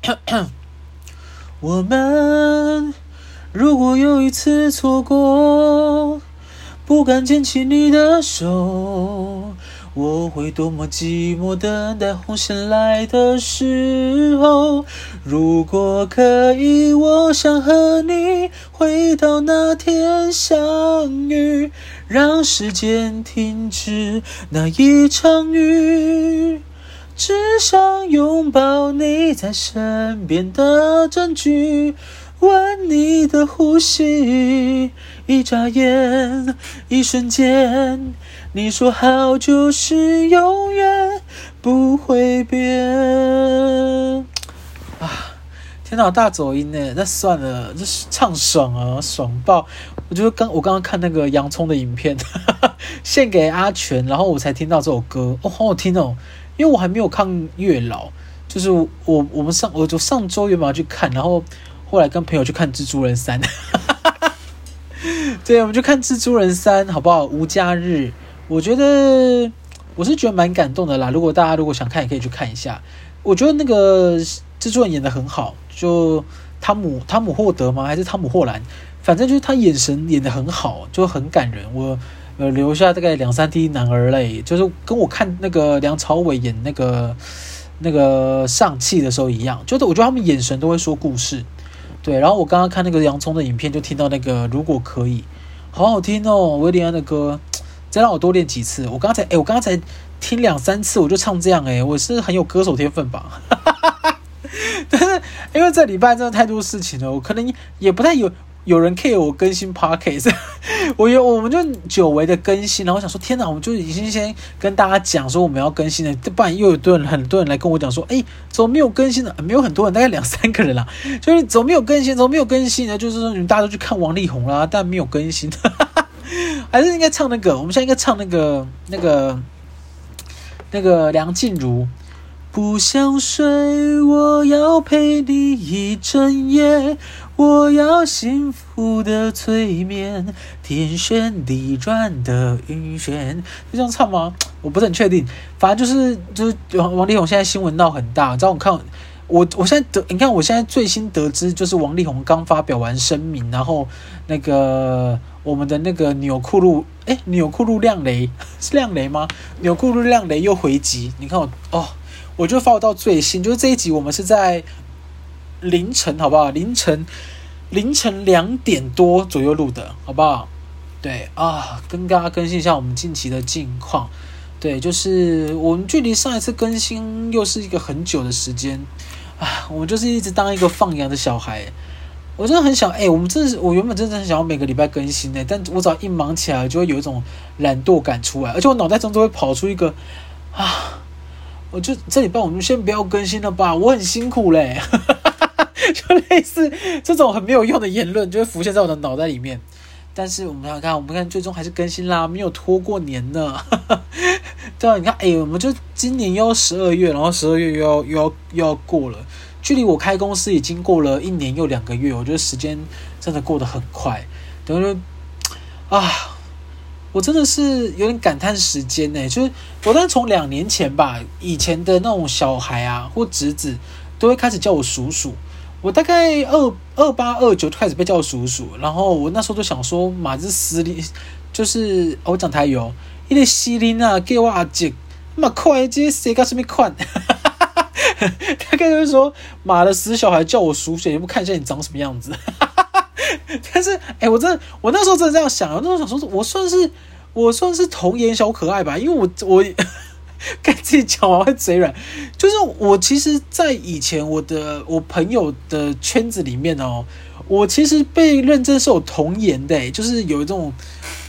我们如果有一次错过，不敢牵起你的手。我会多么寂寞，等待红线来的时候。如果可以，我想和你回到那天相遇，让时间停止那一场雨。只想拥抱你在身边的证据，闻你的呼吸。一眨眼，一瞬间。你说好就是永远不会变啊！天哪，大走音呢？那算了，这是唱爽啊，爽爆！我觉得刚我刚刚看那个洋葱的影片，献给阿全，然后我才听到这首歌哦，好好听哦！因为我还没有看月老，就是我我们上我就上周原本要去看，然后后来跟朋友去看蜘蛛人三，哈哈哈，对，我们就看蜘蛛人三，好不好？无家日。我觉得我是觉得蛮感动的啦。如果大家如果想看，也可以去看一下。我觉得那个蜘蛛人演得很好，就汤姆汤姆霍德吗？还是汤姆霍兰？反正就是他眼神演得很好，就很感人。我呃留下大概两三滴男儿泪，就是跟我看那个梁朝伟演那个那个上气的时候一样。就是我觉得他们眼神都会说故事。对，然后我刚刚看那个洋葱的影片，就听到那个如果可以，好好听哦，韦礼安的歌。再让我多练几次。我刚才，哎，我刚才听两三次，我就唱这样，哎，我是很有歌手天分吧？但是因为这礼拜真的太多事情了，我可能也不太有有人 care 我更新 Podcast。我有，我们就久违的更新，然后我想说，天哪，我们就已经先跟大家讲说我们要更新了，不然又有多人很多人来跟我讲说，哎，怎么没有更新呢？没有很多人，大概两三个人啦，就是怎么没有更新？怎么没有更新呢？就是说你们大家都去看王力宏啦，但没有更新。还是应该唱那个，我们现在应该唱那个那个那个梁静茹。不想睡，我要陪你一整夜，我要幸福的催眠，天旋地转的晕眩，就这样唱吗？我不是很确定，反正就是就是王王力宏现在新闻闹很大，你知道我看我我现在得你看我现在最新得知就是王力宏刚发表完声明，然后那个。我们的那个纽库路，哎，纽库路亮雷 是亮雷吗？纽库路亮雷又回击，你看我哦，我就发到最新，就是这一集我们是在凌晨，好不好？凌晨凌晨两点多左右录的，好不好？对啊，跟大家更新一下我们近期的近况。对，就是我们距离上一次更新又是一个很久的时间啊，我们就是一直当一个放羊的小孩。我真的很想，哎、我们真的是，我原本真的很想要每个礼拜更新的，但我只要一忙起来，就会有一种懒惰感出来，而且我脑袋中都会跑出一个，啊，我就这礼拜我们先不要更新了吧，我很辛苦嘞，就类似这种很没有用的言论就会浮现在我的脑袋里面。但是我们来看，我们看最终还是更新啦，没有拖过年呢。对啊，你看，哎、我们就今年又要十二月，然后十二月又要又要又要过了。距离我开公司已经过了一年又两个月，我觉得时间真的过得很快。等于啊，我真的是有点感叹时间呢。就是我当时从两年前吧，以前的那种小孩啊或侄子都会开始叫我叔叔。我大概二二八二九开始被叫叔叔，然后我那时候就想说，马子斯里就是我讲台语，因为西林啊给我阿姐，妈快这谁搞什么款？大概就是说，妈的死小孩叫我叔叔，也不看一下你长什么样子。但是，哎、我真的，我那时候真的这样想，我那时候想说，我算是我算是童颜小可爱吧，因为我我 跟自己讲完会嘴软。就是我其实，在以前我的我朋友的圈子里面哦，我其实被认证是有童颜的，就是有一种。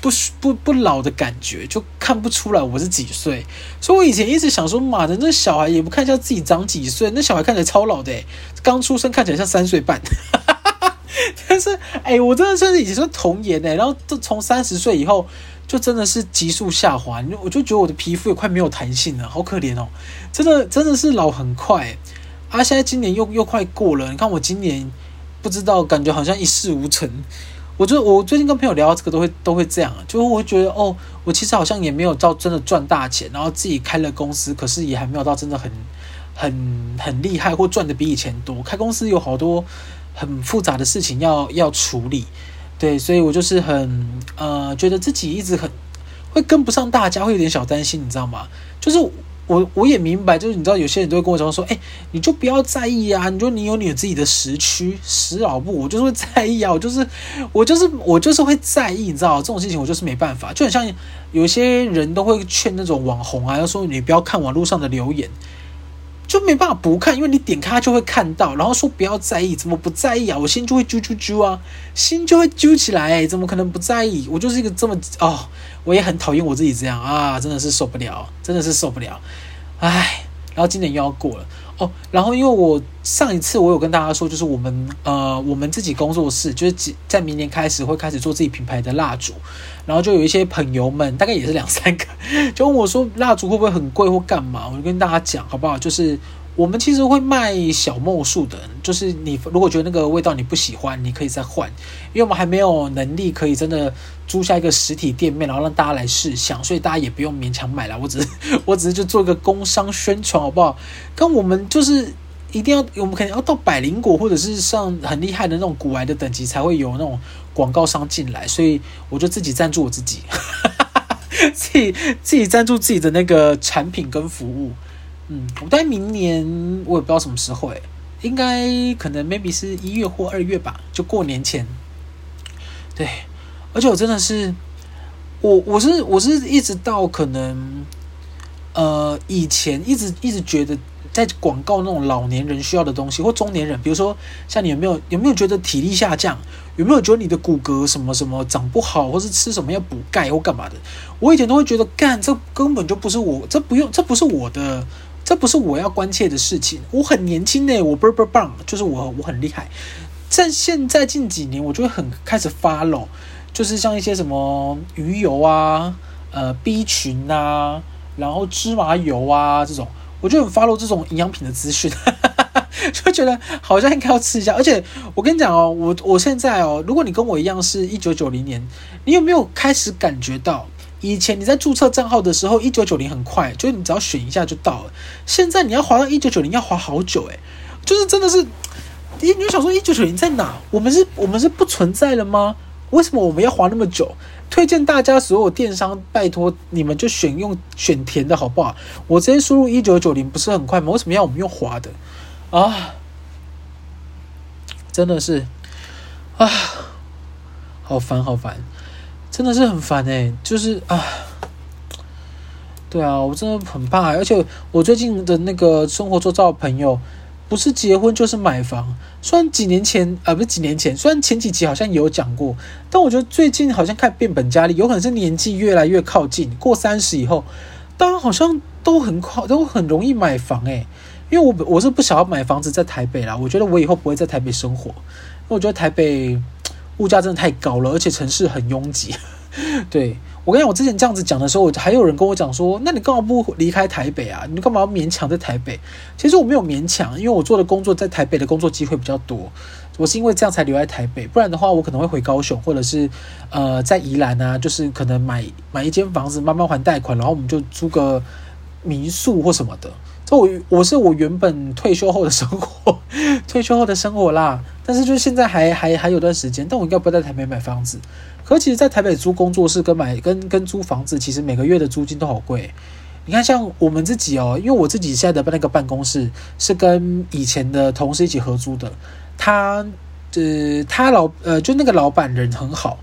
不不不老的感觉，就看不出来我是几岁。所以我以前一直想说，妈的，那小孩也不看一下自己长几岁，那小孩看起来超老的，刚出生看起来像三岁半。但是，哎，我真的算是以前是童颜哎，然后就从三十岁以后，就真的是急速下滑。我就觉得我的皮肤也快没有弹性了，好可怜哦，真的真的是老很快。啊，现在今年又又快过了，你看我今年不知道，感觉好像一事无成。我就我最近跟朋友聊到这个都会都会这样，就我会觉得哦，我其实好像也没有到真的赚大钱，然后自己开了公司，可是也还没有到真的很很很厉害或赚的比以前多。开公司有好多很复杂的事情要要处理，对，所以我就是很呃觉得自己一直很会跟不上大家，会有点小担心，你知道吗？就是。我我也明白，就是你知道，有些人都会跟我讲说，哎，你就不要在意啊，你说你有你自己的时区、时老部，我就是会在意啊，我就是我就是我就是会在意，你知道，这种事情我就是没办法，就很像有些人都会劝那种网红啊，要说你不要看网络上的留言。就没办法不看，因为你点开就会看到，然后说不要在意，怎么不在意啊？我心就会揪揪揪啊，心就会揪起来，怎么可能不在意？我就是一个这么哦，我也很讨厌我自己这样啊，真的是受不了，真的是受不了，唉，然后今年又要过了。哦，然后因为我上一次我有跟大家说，就是我们呃，我们自己工作室就是在明年开始会开始做自己品牌的蜡烛，然后就有一些朋友们，大概也是两三个，就问我说蜡烛会不会很贵或干嘛？我就跟大家讲好不好？就是。我们其实会卖小墨数的，就是你如果觉得那个味道你不喜欢，你可以再换，因为我们还没有能力可以真的租下一个实体店面，然后让大家来试想，所以大家也不用勉强买了。我只是 我只是就做一个工商宣传，好不好？跟我们就是一定要，我们肯定要到百灵果或者是上很厉害的那种古玩的等级，才会有那种广告商进来，所以我就自己赞助我自己，自己自己赞助自己的那个产品跟服务。嗯，我在明年我也不知道什么时候，应该可能 maybe 是一月或二月吧，就过年前。对，而且我真的是，我我是我是一直到可能，呃，以前一直一直觉得在广告那种老年人需要的东西或中年人，比如说像你有没有有没有觉得体力下降，有没有觉得你的骨骼什么什么长不好，或是吃什么要补钙或干嘛的？我以前都会觉得干这根本就不是我，这不用这不是我的。这不是我要关切的事情。我很年轻呢，我倍儿倍儿棒，就是我我很厉害。在现在近几年，我就会很开始 follow，就是像一些什么鱼油啊、呃 B 群啊，然后芝麻油啊这种，我就很 follow 这种营养品的资讯，就觉得好像应该要吃一下。而且我跟你讲哦，我我现在哦，如果你跟我一样是一九九零年，你有没有开始感觉到？以前你在注册账号的时候，一九九零很快，就是你只要选一下就到了。现在你要滑到一九九零要滑好久，诶，就是真的是，你你想说一九九零在哪？我们是，我们是不存在了吗？为什么我们要滑那么久？推荐大家所有电商，拜托你们就选用选填的好不好？我直接输入一九九零不是很快吗？为什么要我们用滑的？啊，真的是，啊，好烦，好烦。真的是很烦哎，就是啊，对啊，我真的很怕。而且我最近的那个生活周遭的朋友，不是结婚就是买房。虽然几年前啊，不是几年前，虽然前几集好像也有讲过，但我觉得最近好像看变本加厉，有可能是年纪越来越靠近，过三十以后，大家好像都很快都很容易买房哎。因为我我是不想要买房子在台北啦，我觉得我以后不会在台北生活，因为我觉得台北。物价真的太高了，而且城市很拥挤。对，我跟你讲，我之前这样子讲的时候，我还有人跟我讲说：“那你干嘛不离开台北啊？你干嘛要勉强在台北？”其实我没有勉强，因为我做的工作在台北的工作机会比较多。我是因为这样才留在台北，不然的话，我可能会回高雄，或者是呃在宜兰啊，就是可能买买一间房子，慢慢还贷款，然后我们就租个民宿或什么的。这我我是我原本退休后的生活，退休后的生活啦。但是就现在还还还有段时间，但我应该不在台北买房子。可其实，在台北租工作室跟买跟跟租房子，其实每个月的租金都好贵。你看，像我们自己哦，因为我自己现在的那个办公室是跟以前的同事一起合租的。他呃，他老呃，就那个老板人很好，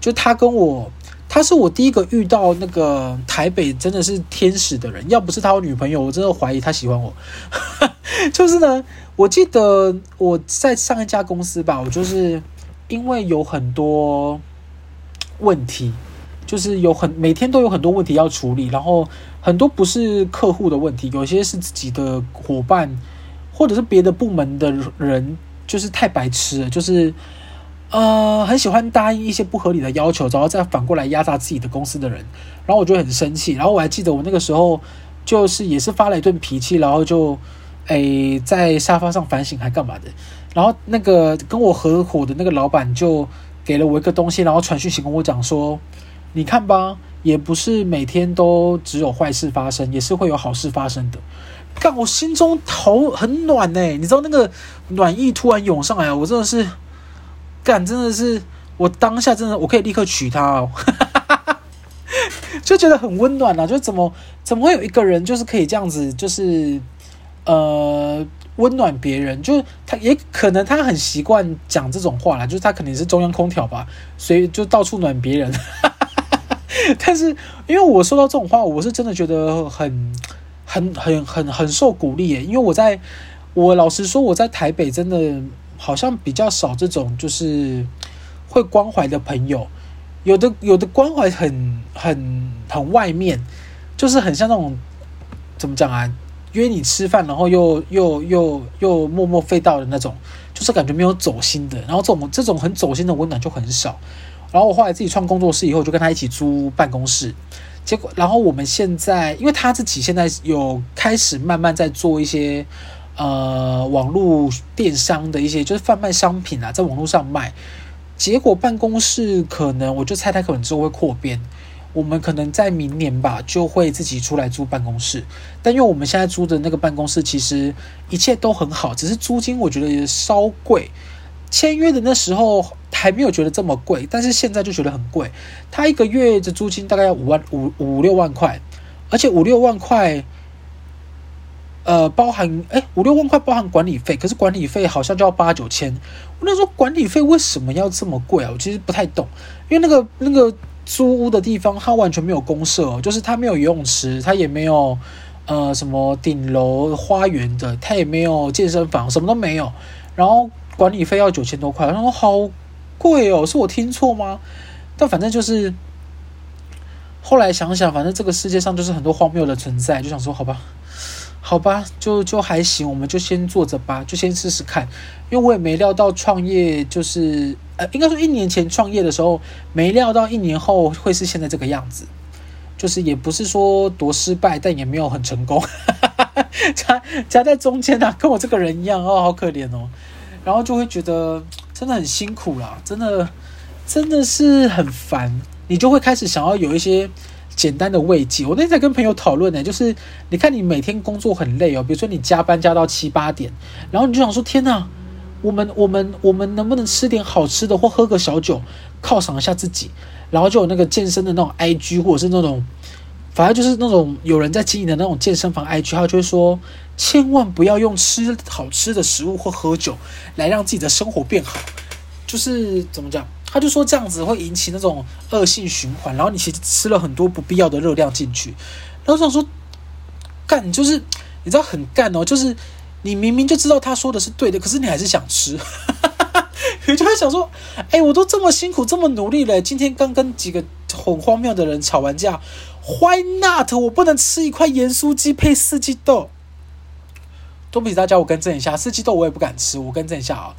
就他跟我，他是我第一个遇到那个台北真的是天使的人。要不是他有女朋友，我真的怀疑他喜欢我。就是呢。我记得我在上一家公司吧，我就是因为有很多问题，就是有很每天都有很多问题要处理，然后很多不是客户的问题，有些是自己的伙伴或者是别的部门的人，就是太白痴了，就是呃很喜欢答应一些不合理的要求，然后再反过来压榨自己的公司的人，然后我就很生气，然后我还记得我那个时候就是也是发了一顿脾气，然后就。诶，在沙发上反省还干嘛的？然后那个跟我合伙的那个老板就给了我一个东西，然后传讯息跟我讲说：“你看吧，也不是每天都只有坏事发生，也是会有好事发生的。”干，我心中头很暖呢，你知道那个暖意突然涌上来，我真的是干，真的是我当下真的我可以立刻娶她哦，就觉得很温暖啊，就怎么怎么会有一个人就是可以这样子，就是呃。温暖别人，就是他也可能他很习惯讲这种话啦，就是他肯定是中央空调吧，所以就到处暖别人。但是因为我说到这种话，我是真的觉得很、很、很、很、很受鼓励耶。因为我在，我老实说，我在台北真的好像比较少这种就是会关怀的朋友，有的有的关怀很、很、很外面，就是很像那种怎么讲啊？约你吃饭，然后又又又又默默费到的那种，就是感觉没有走心的。然后这种这种很走心的温暖就很少。然后我后来自己创工作室以后，就跟他一起租办公室。结果，然后我们现在，因为他自己现在有开始慢慢在做一些呃网络电商的一些，就是贩卖商品啊，在网络上卖。结果办公室可能，我就猜他可能之后会扩编。我们可能在明年吧，就会自己出来租办公室。但因为我们现在租的那个办公室，其实一切都很好，只是租金我觉得也稍贵。签约的那时候还没有觉得这么贵，但是现在就觉得很贵。他一个月的租金大概要五万五五六万块，而且五六万块，呃，包含哎五六万块包含管理费，可是管理费好像就要八九千。我那时候管理费为什么要这么贵啊？我其实不太懂，因为那个那个。租屋的地方，它完全没有公设，就是它没有游泳池，它也没有呃什么顶楼花园的，它也没有健身房，什么都没有。然后管理费要九千多块，然后好贵哦，是我听错吗？但反正就是后来想想，反正这个世界上就是很多荒谬的存在，就想说好吧。好吧，就就还行，我们就先做着吧，就先试试看。因为我也没料到创业就是，呃，应该说一年前创业的时候，没料到一年后会是现在这个样子。就是也不是说多失败，但也没有很成功，夹夹在中间啊，跟我这个人一样哦，好可怜哦。然后就会觉得真的很辛苦啦，真的真的是很烦，你就会开始想要有一些。简单的慰藉，我那天在跟朋友讨论呢，就是你看你每天工作很累哦，比如说你加班加到七八点，然后你就想说天哪，我们我们我们能不能吃点好吃的或喝个小酒犒赏一下自己？然后就有那个健身的那种 IG 或者是那种，反正就是那种有人在经营的那种健身房 IG，他就会说千万不要用吃好吃的食物或喝酒来让自己的生活变好，就是怎么讲？他就说这样子会引起那种恶性循环，然后你其实吃了很多不必要的热量进去，然后我想说，干就是你知道很干哦，就是你明明就知道他说的是对的，可是你还是想吃，你就会想说，哎，我都这么辛苦这么努力了，今天刚跟几个很荒谬的人吵完架，Why not？我不能吃一块盐酥鸡配四季豆。对不起大家，我更正一下，四季豆我也不敢吃，我更正一下啊。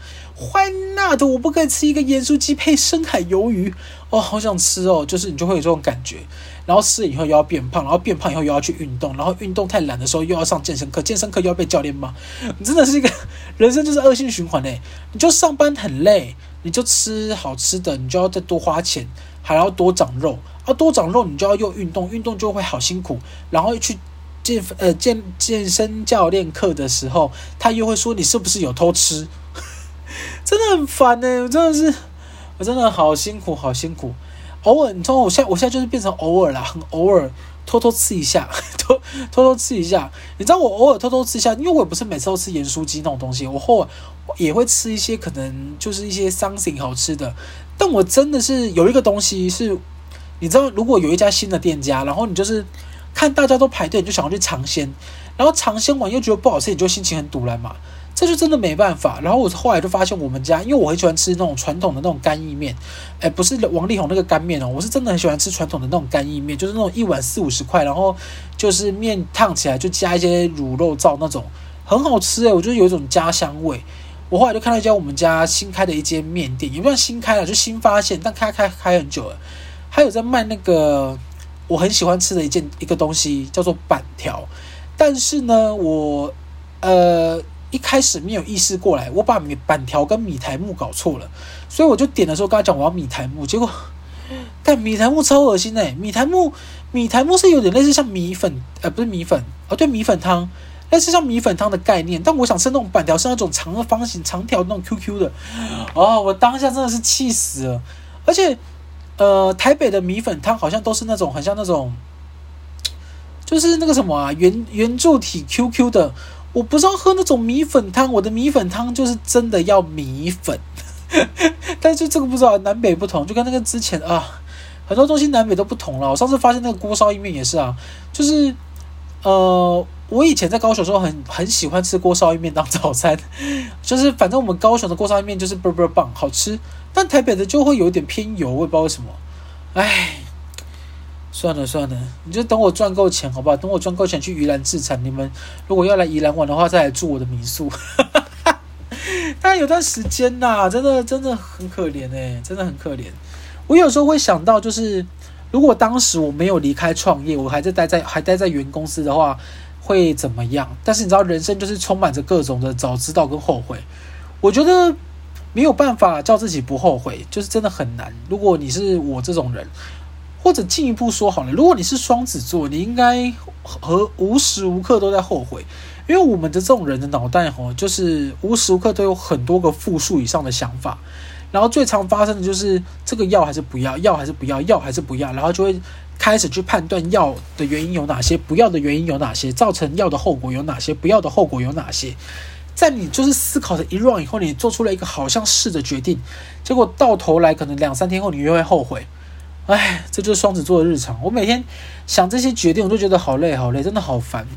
Why not？我不可以吃一个盐酥鸡配深海鱿鱼哦，好想吃哦，就是你就会有这种感觉，然后吃了以后又要变胖，然后变胖以后又要去运动，然后运动太懒的时候又要上健身课，健身课又要被教练骂，你真的是一个人生就是恶性循环嘞。你就上班很累，你就吃好吃的，你就要再多花钱，还要多长肉，啊多长肉你就要又运动，运动就会好辛苦，然后去。健呃健健身教练课的时候，他又会说你是不是有偷吃？真的很烦呢、我真的是，我真的好辛苦，好辛苦。偶尔，你知道我现在我现在就是变成偶尔啦，很偶尔偷偷吃一下，偷偷偷吃一下。你知道我偶尔偷偷吃一下，因为我也不是每次都吃盐酥鸡那种东西，我偶尔也会吃一些可能就是一些 something 好吃的。但我真的是有一个东西是，你知道，如果有一家新的店家，然后你就是。看大家都排队，你就想要去尝鲜，然后尝鲜完又觉得不好吃，你就心情很赌烂嘛，这就真的没办法。然后我后来就发现，我们家因为我很喜欢吃那种传统的那种干意面，哎，不是王力宏那个干面哦，我是真的很喜欢吃传统的那种干意面，就是那种一碗四五十块，然后就是面烫起来就加一些卤肉燥那种，很好吃诶，我觉得有一种家乡味。我后来就看到一家我们家新开的一间面店，也不算新开了，就新发现，但开开开很久了，还有在卖那个。我很喜欢吃的一件一个东西叫做板条，但是呢，我呃一开始没有意识过来，我把米板条跟米苔目搞错了，所以我就点的时候跟他讲我要米苔目，结果 但米苔目超恶心哎，米苔目米苔目是有点类似像米粉呃不是米粉哦对米粉汤但是像米粉汤的概念，但我想吃那种板条，是那种长的方形、长条那种 QQ 的。哦，我当下真的是气死了。而且，呃，台北的米粉汤好像都是那种很像那种，就是那个什么啊，圆圆柱体 QQ 的。我不知道喝那种米粉汤，我的米粉汤就是真的要米粉。但是这个不知道南北不同，就跟那个之前啊，很多东西南北都不同了。我上次发现那个锅烧意面也是啊，就是呃，我以前在高雄的时候很很喜欢吃锅烧意面当早餐，就是反正我们高雄的锅烧意面就是倍倍棒，好吃。但台北的就会有点偏油，我也不知道为什么。唉，算了算了，你就等我赚够钱好不好？等我赚够钱去宜兰自产，你们如果要来宜兰玩的话，再来住我的民宿。但有段时间呐、真的真的很可怜哎、真的很可怜。我有时候会想到，就是如果当时我没有离开创业，我还在待在还待在原公司的话，会怎么样？但是你知道，人生就是充满着各种的早知道跟后悔。我觉得没有办法叫自己不后悔，就是真的很难。如果你是我这种人，或者进一步说好了，如果你是双子座，你应该和无时无刻都在后悔。因为我们的这种人的脑袋哦，就是无时无刻都有很多个负数以上的想法，然后最常发生的就是这个要还是不要，要还是不要，要还是不要，然后就会开始去判断要的原因有哪些，不要的原因有哪些，造成要的后果有哪些，不要的后果有哪些。在你就是思考的一 run 以后，你做出了一个好像是的决定，结果到头来可能两三天后你又会后悔。哎，这就是双子座的日常。我每天想这些决定，我都觉得好累好累，真的好烦。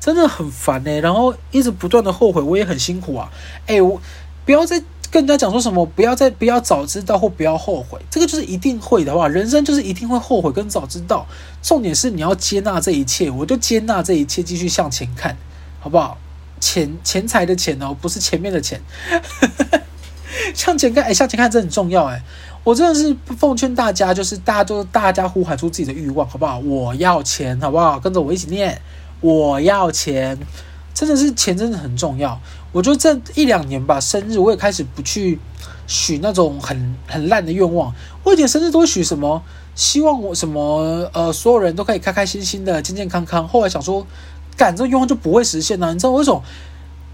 真的很烦呢、然后一直不断的后悔，我也很辛苦啊。哎，我不要再跟人家讲说什么，不要再不要早知道或不要后悔，这个就是一定会的话，人生就是一定会后悔跟早知道。重点是你要接纳这一切，我就接纳这一切，继续向前看，好不好？钱钱财的钱哦，不是前面的钱。向前看，哎，向前看这很重要哎。我真的是奉劝大家，就是大家都大家呼喊出自己的欲望，好不好？我要钱，好不好？跟着我一起念。我要钱，真的是钱，真的很重要。我就这一两年吧，生日我也开始不去许那种很很烂的愿望。我以前生日都会许什么，希望我什么呃，所有人都可以开开心心的、健健康康。后来想说，干这个愿望就不会实现呢？你知道为什么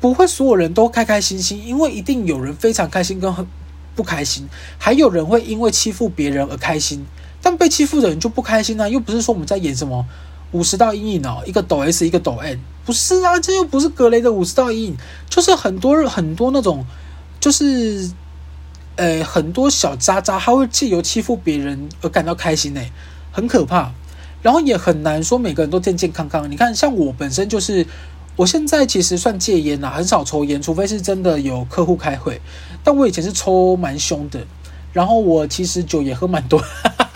不会？所有人都开开心心，因为一定有人非常开心跟很 不开心，还有人会因为欺负别人而开心，但被欺负的人就不开心呢？又不是说我们在演什么。五十道阴影哦，一个抖 S，一个抖 N，不是啊，这又不是格雷的五十道阴影，就是很多很多那种，就是，呃，很多小渣渣，他会借由欺负别人而感到开心诶，很可怕。然后也很难说每个人都健健康康。你看，像我本身就是，我现在其实算戒烟啦，很少抽烟，除非是真的有客户开会。但我以前是抽蛮凶的，然后我其实酒也喝蛮多。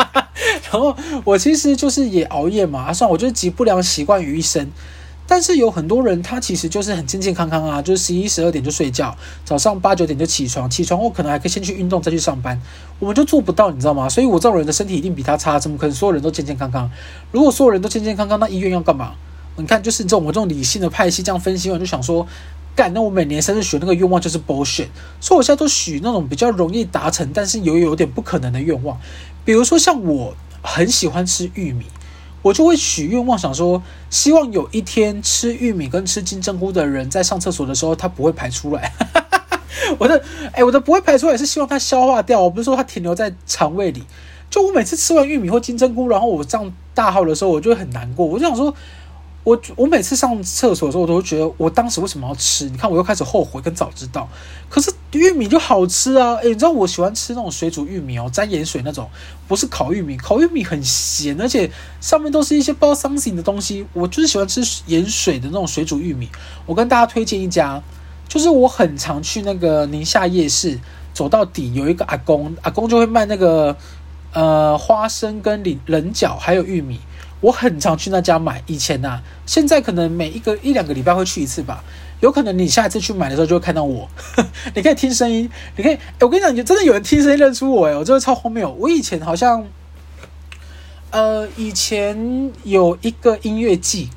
然后我其实就是也熬夜嘛，算，我就是集不良习惯于一身。但是有很多人他其实就是很健健康康啊，就是十一十二点就睡觉，早上八九点就起床，起床后可能还可以先去运动再去上班。我们就做不到，你知道吗？所以我这种人的身体一定比他差，怎么可能所有人都健健康康？如果所有人都健健康康，那医院要干嘛？你看，就是这种我这种理性的派系这样分析完，就想说，干，那我每年生日许那个愿望就是 bullshit。所以我现在都许那种比较容易达成，但是又有点不可能的愿望，比如说像我。很喜欢吃玉米，我就会许愿望想说，希望有一天吃玉米跟吃金针菇的人在上厕所的时候，他不会排出来。我的，哎，我的不会排出来是希望它消化掉，我不是说它停留在肠胃里。就我每次吃完玉米或金针菇，然后我上大号的时候，我就会很难过。我就想说。我我每次上厕所的时候，我都会觉得我当时为什么要吃？你看，我又开始后悔跟早知道。可是玉米就好吃啊！诶，你知道我喜欢吃那种水煮玉米哦，沾盐水那种，不是烤玉米。烤玉米很咸，而且上面都是一些包 something 的东西。我就是喜欢吃盐水的那种水煮玉米。我跟大家推荐一家，就是我很常去那个宁夏夜市，走到底有一个阿公，阿公就会卖那个呃花生跟菱棱角还有玉米。我很常去那家买，以前呐、啊，现在可能每一个一两个礼拜会去一次吧。有可能你下一次去买的时候就会看到我，你可以听声音，你可以，我跟你讲，你真的有人听声音认出我诶，我真的超荒谬。我以前好像，呃，以前有一个音乐季，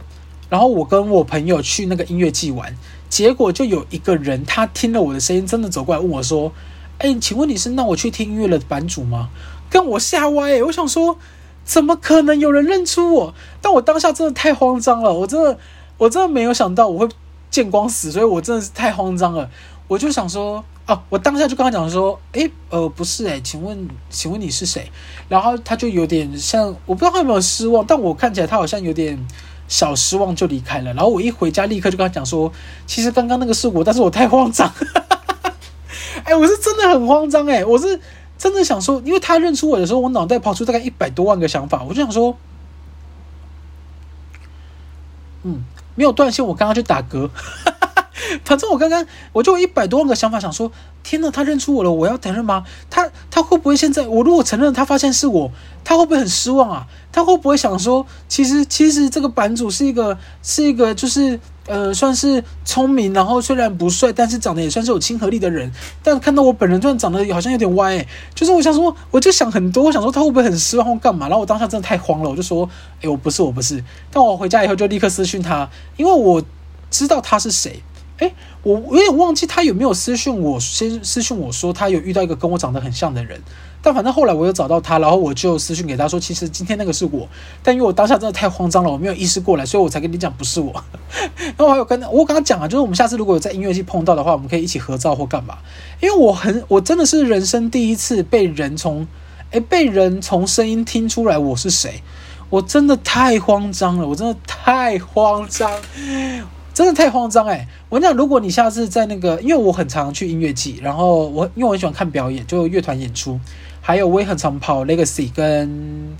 然后我跟我朋友去那个音乐季玩，结果就有一个人他听了我的声音，真的走过来问我说：“哎，请问你是那我去听音乐的版主吗？”跟我吓歪，我想说。怎么可能有人认出我？但我当下真的太慌张了，我真的，我真的没有想到我会见光死，所以我真的是太慌张了。我就想说，哦，我当下就跟他讲说，诶，呃，不是，诶，请问，请问你是谁？然后他就有点像，我不知道他有没有失望，但我看起来他好像有点小失望，就离开了。然后我一回家，立刻就跟他讲说，其实刚刚那个是我，但是我太慌张。哎，我是真的很慌张，哎，我是真的想说，因为他认出我的时候，我脑袋跑出大概一百多万个想法，我就想说，嗯，没有断线，我刚刚去打嗝。反正我刚刚我就一百多万个想法，想说，天呐，他认出我了，我要承认吗？他他会不会现在我如果承认，他发现是我，他会不会很失望啊？他会不会想说，其实其实这个版主是一个是一个就是呃算是聪明，然后虽然不帅，但是长得也算是有亲和力的人，但看到我本人突然长得好像有点歪，欸，就是我想说，我就想很多，我想说他会不会很失望或干嘛？然后我当下真的太慌了，我就说，哎，我不是我不是。但我回家以后就立刻私讯他，因为我知道他是谁。哎，我我有点忘记他有没有私讯我，先私讯我说他有遇到一个跟我长得很像的人，但反正后来我有找到他，然后我就私讯给他说，其实今天那个是我，但因为我当下真的太慌张了，我没有意识过来，所以我才跟你讲不是我。然后我还有跟我刚刚讲啊，就是我们下次如果有在音乐季碰到的话，我们可以一起合照或干嘛，因为我很我真的是人生第一次被人从哎被人从声音听出来我是谁，我真的太慌张了，我真的太慌张。真的太慌张哎！我跟你讲，如果你下次在那个，因为我很常去音乐季，然后我因为我很喜欢看表演，就乐团演出，还有我也很常跑 Legacy 跟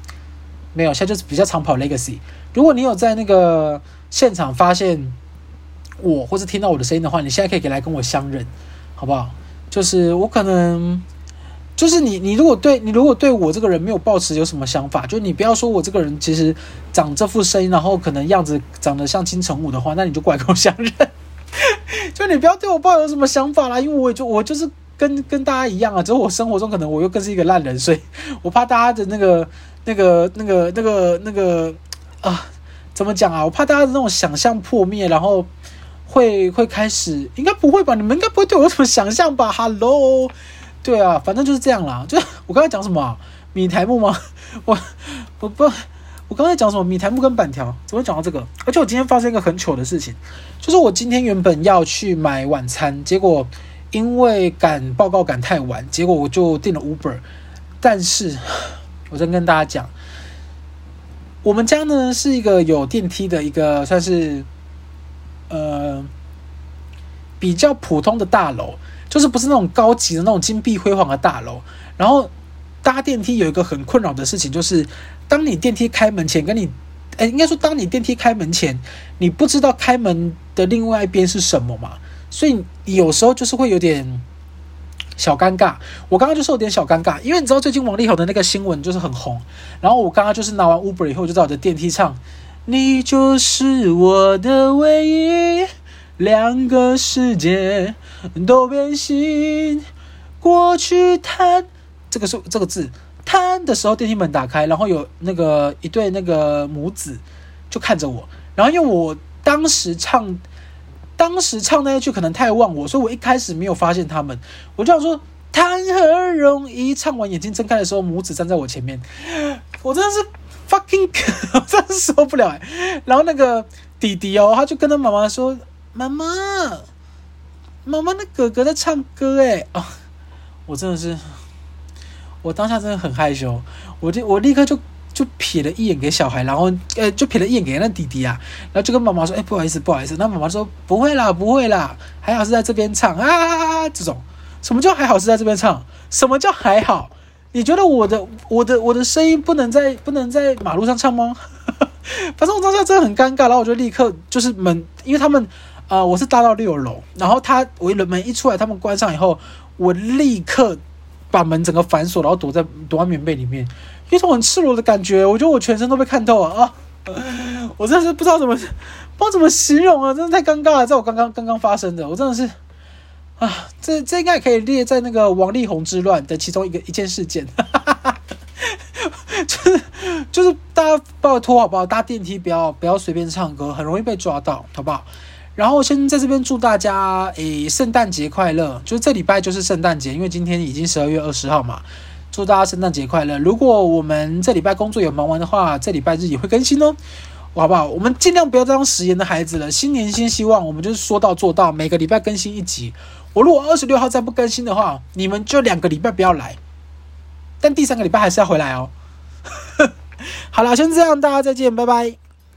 没有，现在就是比较常跑 Legacy。如果你有在那个现场发现我，或是听到我的声音的话，你现在可以给来跟我相认，好不好？就是我可能。就是你，你如果对你如果对我这个人没有抱持有什么想法，就你不要说我这个人其实长这副声音，然后可能样子长得像金城武的话，那你就过来跟我相认。就你不要对我抱有什么想法啦，因为我也就我就是跟跟大家一样啊，只是我生活中可能我又更是一个烂人，所以我怕大家的那个那个那个那个那个啊，怎么讲啊？我怕大家的那种想象破灭，然后会会开始，应该不会吧？你们应该不会对我有什么想象吧？Hello。对啊，反正就是这样啦。就是 我刚才讲什么啊？米苔目吗？我我不，我刚才讲什么？米苔目跟板条，怎么讲到这个？而且我今天发生一个很糗的事情，就是我今天原本要去买晚餐，结果因为赶报告赶太晚，结果我就订了 Uber。但是，我再跟大家讲，我们家呢是一个有电梯的一个算是呃比较普通的大楼。就是不是那种高级的那种金碧辉煌的大楼，然后搭电梯有一个很困扰的事情，就是当你电梯开门前，跟你，哎，应该说当你电梯开门前，你不知道开门的另外一边是什么嘛，所以有时候就是会有点小尴尬。我刚刚就是有点小尴尬，因为你知道最近王力宏的那个新闻就是很红，然后我刚刚就是拿完 Uber 以后，就在我的电梯唱，你就是我的唯一。两个世界都变形，过去叹，这个是这个字叹的时候，电梯门打开，然后有那个一对那个母子就看着我，然后因为我当时唱，当时唱那一句可能太忘我，所以我一开始没有发现他们，我就想说谈何容易，唱完眼睛睁开的时候，母子站在我前面，我真的是 fucking，我 真的是受不了，然后那个弟弟哦，他就跟他妈妈说。妈妈，妈妈，那哥哥在唱歌哎！啊，我真的是，我当下真的很害羞，我就我立刻就就瞥了一眼给小孩，然后呃就瞥了一眼给那弟弟啊，然后就跟妈妈说：“哎，不好意思，不好意思。”那妈妈说：“不会啦，不会啦，还好是在这边唱啊。”这种什么叫还好是在这边唱？什么叫还好？你觉得我的我的我的声音不能在不能在马路上唱吗？反正我当下真的很尴尬，然后我就立刻就是门，因为他们。呃，我是搭到六楼，然后他我一门一出来，他们关上以后，我立刻把门整个反锁，然后躲在躲在棉被里面，一种很赤裸的感觉，我觉得我全身都被看透了啊！我真的是不知道怎么不知道怎么形容啊，真的太尴尬了，在我刚刚刚刚发生的，我真的是啊，这这应该可以列在那个王力宏之乱的其中一个一件事件，就是就是大家拜托好不好？搭电梯不要不要随便唱歌，很容易被抓到，好不好？然后先在这边祝大家诶，圣诞节快乐！就是这礼拜就是圣诞节，因为今天已经十二月二十号嘛。祝大家圣诞节快乐！如果我们这礼拜工作有忙完的话，这礼拜日也会更新哦。好不好？我们尽量不要当食言的孩子了。新年新希望，我们就是说到做到，每个礼拜更新一集。我如果二十六号再不更新的话，你们就两个礼拜不要来，但第三个礼拜还是要回来哦。好了，先这样，大家再见，拜拜。